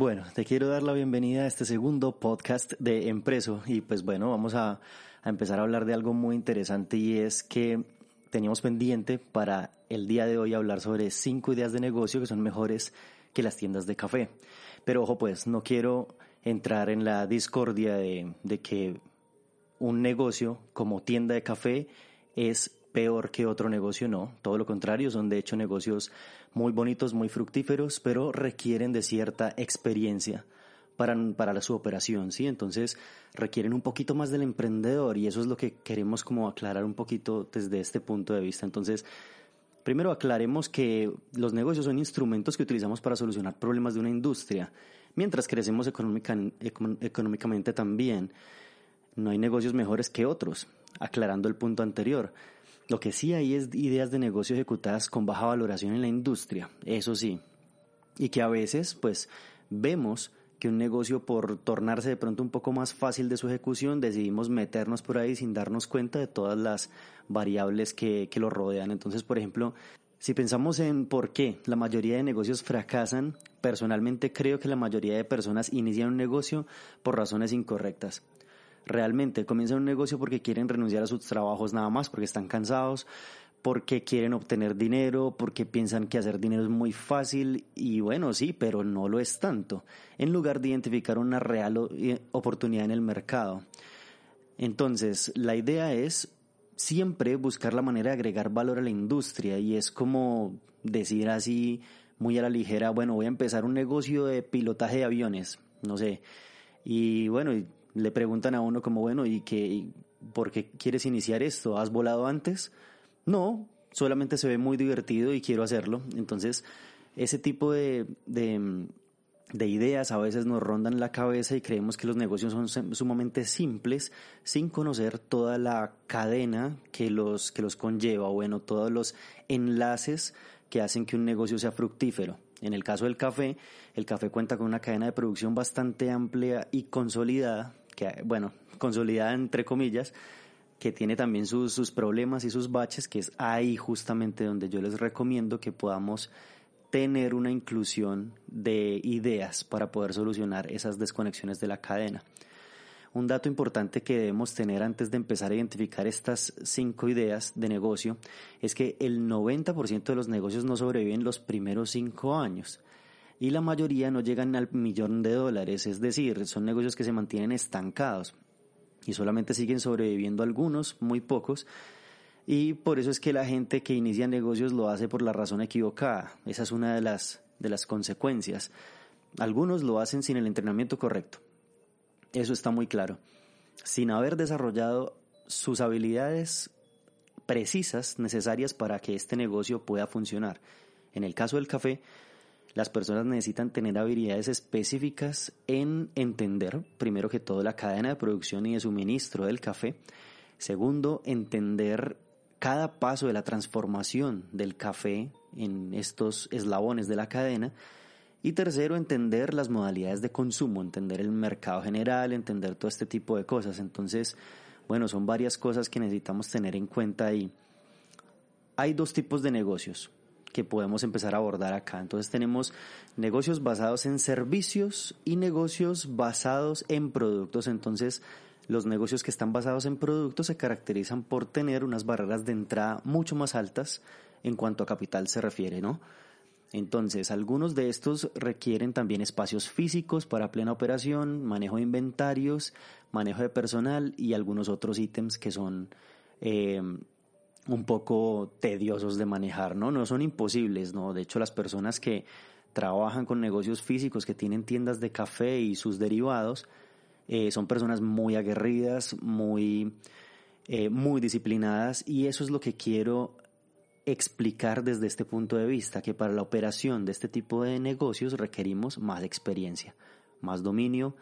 Bueno, te quiero dar la bienvenida a este segundo podcast de Empreso y pues bueno, vamos a, empezar a hablar de algo muy interesante y es que teníamos pendiente para el día de hoy hablar sobre cinco ideas de negocio que son mejores que las tiendas de café. Pero ojo pues, no quiero entrar en la discordia de que un negocio como tienda de café es peor que otro negocio, no. Todo lo contrario, son de hecho negocios muy bonitos, muy fructíferos, pero requieren de cierta experiencia para, para su operación, ¿sí? Entonces requieren un poquito más del emprendedor y eso es lo que queremos como aclarar un poquito desde este punto de vista. Entonces, primero aclaremos que los negocios son instrumentos que utilizamos para solucionar problemas de una industria, mientras crecemos económica, económicamente también. No hay negocios mejores que otros, aclarando el punto anterior. Lo que sí hay es ideas de negocio ejecutadas con baja valoración en la industria, eso sí. Y que a veces, pues, vemos que un negocio por tornarse de pronto un poco más fácil de su ejecución, decidimos meternos por ahí sin darnos cuenta de todas las variables que, que lo rodean. Entonces, por ejemplo, si pensamos en por qué la mayoría de negocios fracasan, personalmente creo que la mayoría de personas inician un negocio por razones incorrectas realmente comienzan un negocio porque quieren renunciar a sus trabajos nada más, porque están cansados, porque quieren obtener dinero, porque piensan que hacer dinero es muy fácil y bueno, sí, pero no lo es tanto, en lugar de identificar una real oportunidad en el mercado. Entonces, la idea es siempre buscar la manera de agregar valor a la industria y es como decir así muy a la ligera, bueno, voy a empezar un negocio de pilotaje de aviones, no sé, y bueno, le preguntan a uno como, bueno, ¿y qué, por qué quieres iniciar esto? ¿Has volado antes? No, solamente se ve muy divertido y quiero hacerlo. Entonces, ese tipo de, de, de ideas a veces nos rondan la cabeza y creemos que los negocios son sumamente simples sin conocer toda la cadena que los, que los conlleva, bueno, todos los enlaces que hacen que un negocio sea fructífero. En el caso del café, el café cuenta con una cadena de producción bastante amplia y consolidada, bueno, consolidada entre comillas, que tiene también sus, sus problemas y sus baches, que es ahí justamente donde yo les recomiendo que podamos tener una inclusión de ideas para poder solucionar esas desconexiones de la cadena. Un dato importante que debemos tener antes de empezar a identificar estas cinco ideas de negocio es que el 90% de los negocios no sobreviven los primeros cinco años y la mayoría no llegan al millón de dólares, es decir, son negocios que se mantienen estancados y solamente siguen sobreviviendo algunos, muy pocos, y por eso es que la gente que inicia negocios lo hace por la razón equivocada. Esa es una de las, de las consecuencias. Algunos lo hacen sin el entrenamiento correcto. Eso está muy claro. Sin haber desarrollado sus habilidades precisas necesarias para que este negocio pueda funcionar. En el caso del café, las personas necesitan tener habilidades específicas en entender, primero que todo, la cadena de producción y de suministro del café. Segundo, entender cada paso de la transformación del café en estos eslabones de la cadena. Y tercero, entender las modalidades de consumo, entender el mercado general, entender todo este tipo de cosas. Entonces, bueno, son varias cosas que necesitamos tener en cuenta ahí. Hay dos tipos de negocios que podemos empezar a abordar acá. Entonces tenemos negocios basados en servicios y negocios basados en productos. Entonces los negocios que están basados en productos se caracterizan por tener unas barreras de entrada mucho más altas en cuanto a capital se refiere, ¿no? Entonces, algunos de estos requieren también espacios físicos para plena operación, manejo de inventarios, manejo de personal y algunos otros ítems que son eh, un poco tediosos de manejar, ¿no? No son imposibles, ¿no? De hecho, las personas que trabajan con negocios físicos, que tienen tiendas de café y sus derivados, eh, son personas muy aguerridas, muy, eh, muy disciplinadas y eso es lo que quiero explicar desde este punto de vista, que para la operación de este tipo de negocios requerimos más experiencia, más dominio,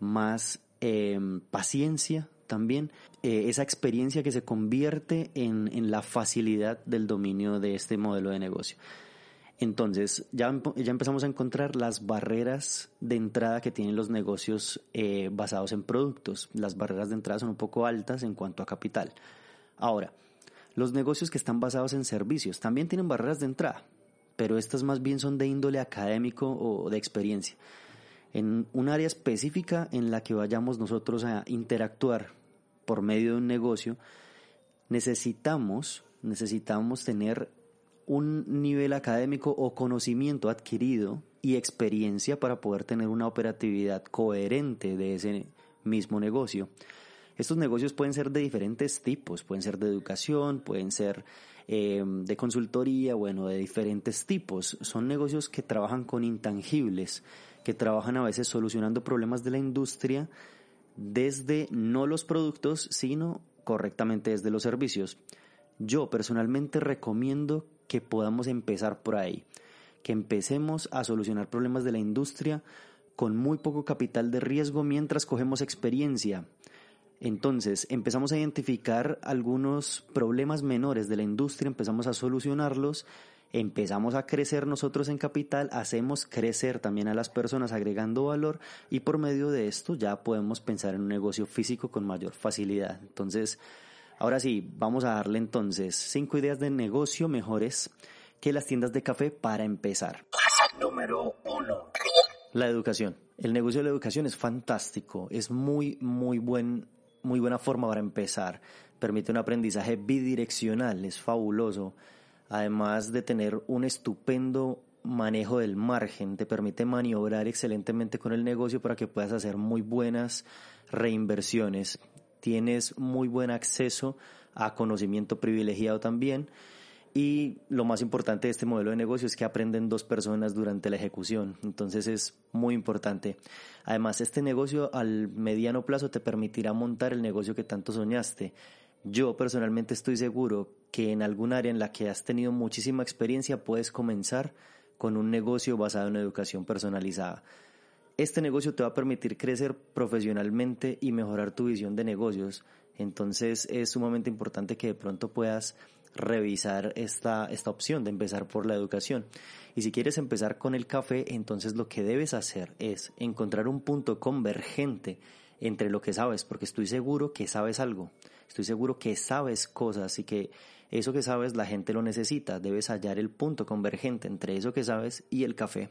más em, paciencia también, eh, esa experiencia que se convierte en, en la facilidad del dominio de este modelo de negocio. Entonces, ya, ya, empezamos a encontrar las barreras de entrada que tienen los negocios eh, basados en productos. Las barreras de entrada son un poco altas en cuanto a capital. Ahora, los negocios que están basados en servicios también tienen barreras de entrada, pero estas más bien son de índole académico o de experiencia. En un área específica en la que vayamos nosotros a interactuar por medio de un negocio, necesitamos, necesitamos tener un nivel académico o conocimiento adquirido y experiencia para poder tener una operatividad coherente de ese mismo negocio. Estos negocios pueden ser de diferentes tipos, pueden ser de educación, pueden ser eh, de consultoría, bueno, de diferentes tipos. Son negocios que trabajan con intangibles, que trabajan a veces solucionando problemas de la industria desde no los productos, sino correctamente desde los servicios. Yo personalmente recomiendo que podamos empezar por ahí, que empecemos a solucionar problemas de la industria con muy poco capital de riesgo mientras cogemos experiencia. Entonces, empezamos a identificar algunos problemas menores de la industria, empezamos a solucionarlos, empezamos a crecer nosotros en capital, hacemos crecer también a las personas agregando valor y por medio de esto ya podemos pensar en un negocio físico con mayor facilidad. Entonces, ahora sí, vamos a darle entonces cinco ideas de negocio mejores que las tiendas de café para empezar. Número uno. La educación. El negocio de la educación es fantástico, es muy, muy buen muy buena forma para empezar. Permite un aprendizaje bidireccional, es fabuloso. Además de tener un estupendo manejo del margen, te permite maniobrar excelentemente con el negocio para que puedas hacer muy buenas reinversiones. Tienes muy buen acceso a conocimiento privilegiado también y lo más importante de este modelo de negocio es que aprenden dos personas durante la ejecución. Entonces es muy importante. Además, este negocio al mediano plazo te permitirá montar el negocio que tanto soñaste. Yo personalmente estoy seguro que en algún área en la que has tenido muchísima experiencia puedes comenzar con un negocio basado en educación personalizada. Este negocio te va a permitir crecer profesionalmente y mejorar tu visión de negocios. Entonces es sumamente importante que de pronto puedas revisar esta, esta opción de empezar por la educación. Y si quieres empezar con el café, entonces lo que debes hacer es encontrar un punto convergente entre lo que sabes, porque estoy seguro que sabes algo, estoy seguro que sabes cosas y que eso que sabes la gente lo necesita, debes hallar el punto convergente entre eso que sabes y el café.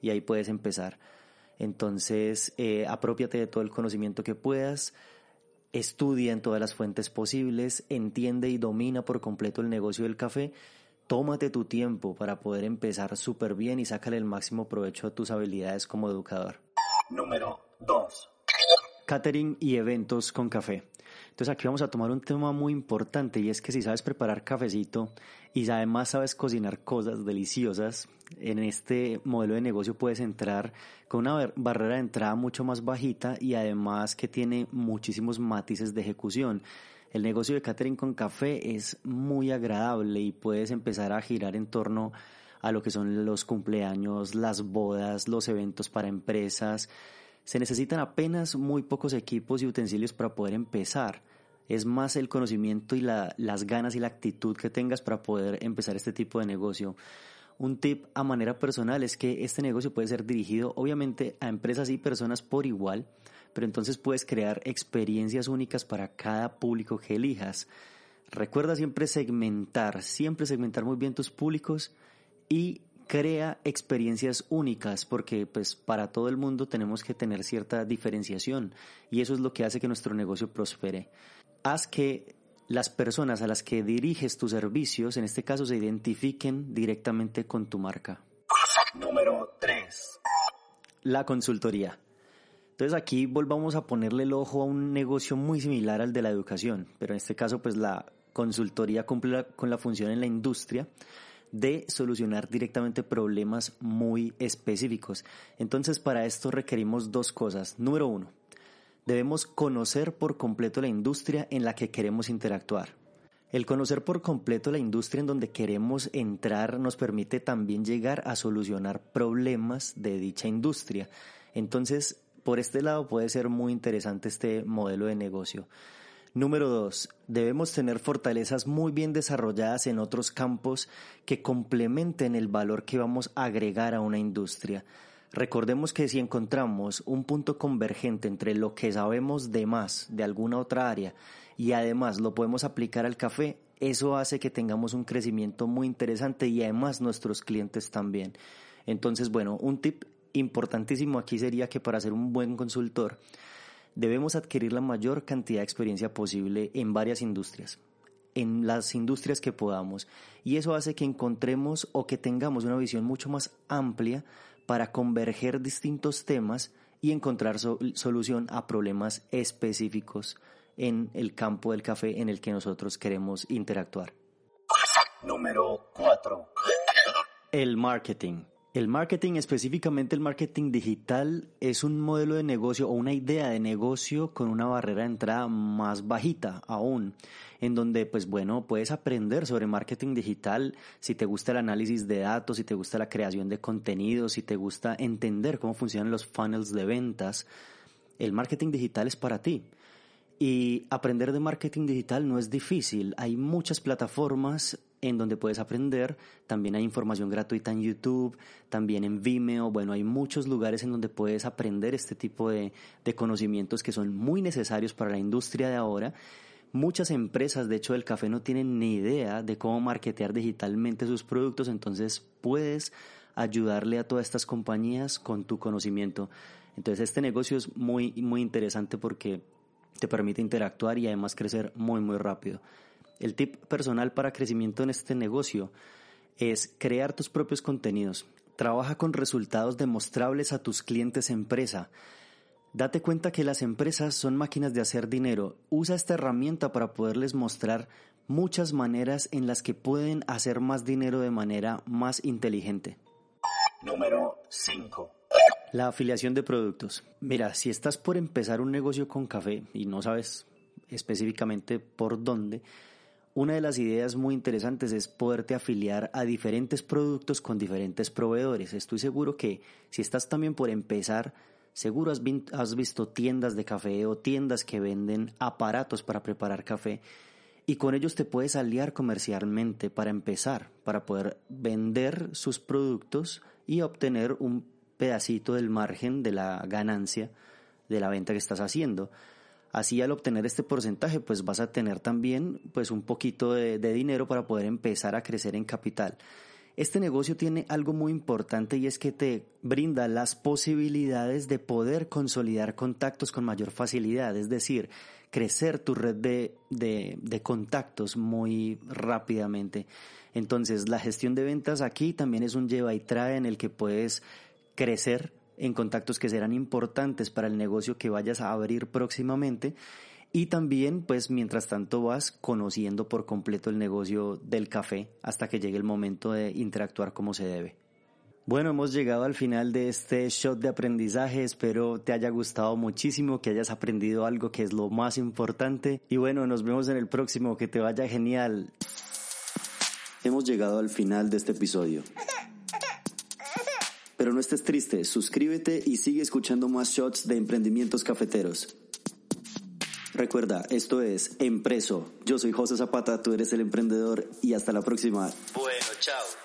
Y ahí puedes empezar. Entonces, eh, apropiate de todo el conocimiento que puedas, estudia en todas las fuentes posibles, entiende y domina por completo el negocio del café, tómate tu tiempo para poder empezar súper bien y sácale el máximo provecho a tus habilidades como educador. Número 2. Catering y eventos con café. Entonces aquí vamos a tomar un tema muy importante y es que si sabes preparar cafecito y además sabes cocinar cosas deliciosas, en este modelo de negocio puedes entrar con una barrera de entrada mucho más bajita y además que tiene muchísimos matices de ejecución. El negocio de catering con café es muy agradable y puedes empezar a girar en torno a lo que son los cumpleaños, las bodas, los eventos para empresas. Se necesitan apenas muy pocos equipos y utensilios para poder empezar. Es más el conocimiento y las ganas y la actitud que tengas para poder empezar este tipo de negocio. Un tip a manera personal es que este negocio puede ser dirigido obviamente a empresas y personas por igual, pero entonces puedes crear experiencias únicas para cada público que elijas. Recuerda siempre segmentar, siempre segmentar muy bien tus públicos y crea experiencias únicas porque pues para todo el mundo tenemos que tener cierta diferenciación y eso es lo que hace que nuestro negocio prospere. Haz que las personas a las que diriges tus servicios, en este caso, se identifiquen directamente con tu marca. la consultoría. Entonces aquí volvamos a ponerle el ojo a un negocio muy similar al de la educación, pero en este caso pues la consultoría cumple con la función en la industria de solucionar directamente problemas muy específicos. Entonces para esto requerimos dos cosas. Número uno, debemos conocer por completo la industria en la que queremos interactuar. El conocer por completo la industria en donde queremos entrar nos permite también llegar a solucionar problemas de dicha industria. Entonces, por este lado puede ser muy interesante este modelo de negocio. Número dos, debemos tener fortalezas muy bien desarrolladas en otros campos que complementen el valor que vamos a agregar a una industria. Recordemos que si encontramos un punto convergente entre lo que sabemos de más de alguna otra área y además lo podemos aplicar al café, eso hace que tengamos un crecimiento muy interesante y además nuestros clientes también. Entonces, bueno, un tip importantísimo aquí sería que para ser un buen consultor, debemos adquirir la mayor cantidad de experiencia posible en varias industrias, en las industrias que podamos. Y eso hace que encontremos o que tengamos una visión mucho más amplia para converger distintos temas y encontrar solución a problemas específicos en el campo del café en el que nosotros queremos interactuar. Número 4. El marketing. El marketing, específicamente el marketing digital, es un modelo de negocio o una idea de negocio con una barrera de entrada más bajita aún, en donde, pues bueno, puedes aprender sobre marketing digital si te gusta el análisis de datos, si te gusta la creación de contenido, si te gusta entender cómo funcionan los funnels de ventas. El marketing digital es para ti. Y aprender de marketing digital no es difícil. Hay muchas plataformas en donde puedes aprender. También hay información gratuita en YouTube, también en Vimeo. Bueno, hay muchos lugares en donde puedes aprender este tipo de, conocimientos que son muy necesarios para la industria de ahora. Muchas empresas, de hecho, del café no tienen ni idea de cómo marketear digitalmente sus productos, entonces puedes ayudarle a todas estas compañías con tu conocimiento. Entonces este negocio es muy, muy interesante porque te permite interactuar y además crecer muy, muy rápido. El tip personal para crecimiento en este negocio es crear tus propios contenidos. Trabaja con resultados demostrables a tus clientes empresa. Date cuenta que las empresas son máquinas de hacer dinero. Usa esta herramienta para poderles mostrar muchas maneras en las que pueden hacer más dinero de manera más inteligente. Número 5. La afiliación de productos. Mira, si estás por empezar un negocio con café y no sabes específicamente por dónde, una de las ideas muy interesantes es poderte afiliar a diferentes productos con diferentes proveedores. Estoy seguro que si estás también por empezar, seguro has, visto tiendas de café o tiendas que venden aparatos para preparar café y con ellos te puedes aliar comercialmente para empezar, para poder vender sus productos y obtener un pedacito del margen de la ganancia de la venta que estás haciendo. Así al obtener este porcentaje, pues vas a tener también pues un poquito de, dinero para poder empezar a crecer en capital. Este negocio tiene algo muy importante y es que te brinda las posibilidades de poder consolidar contactos con mayor facilidad, es decir, crecer tu red de, de, contactos muy rápidamente. Entonces, la gestión de ventas aquí también es un lleva y trae en el que puedes crecer en contactos que serán importantes para el negocio que vayas a abrir próximamente y también pues mientras tanto vas conociendo por completo el negocio del café hasta que llegue el momento de interactuar como se debe. Bueno, hemos llegado al final de este shot de aprendizaje. Espero te haya gustado muchísimo, que hayas aprendido algo que es lo más importante. Y bueno, nos vemos en el próximo. Que te vaya genial. Hemos llegado al final de este episodio. Pero no estés triste, suscríbete y sigue escuchando más shots de emprendimientos cafeteros. Recuerda, esto es Empreso. Yo soy José Zapata, tú eres el emprendedor y hasta la próxima. Bueno, chao.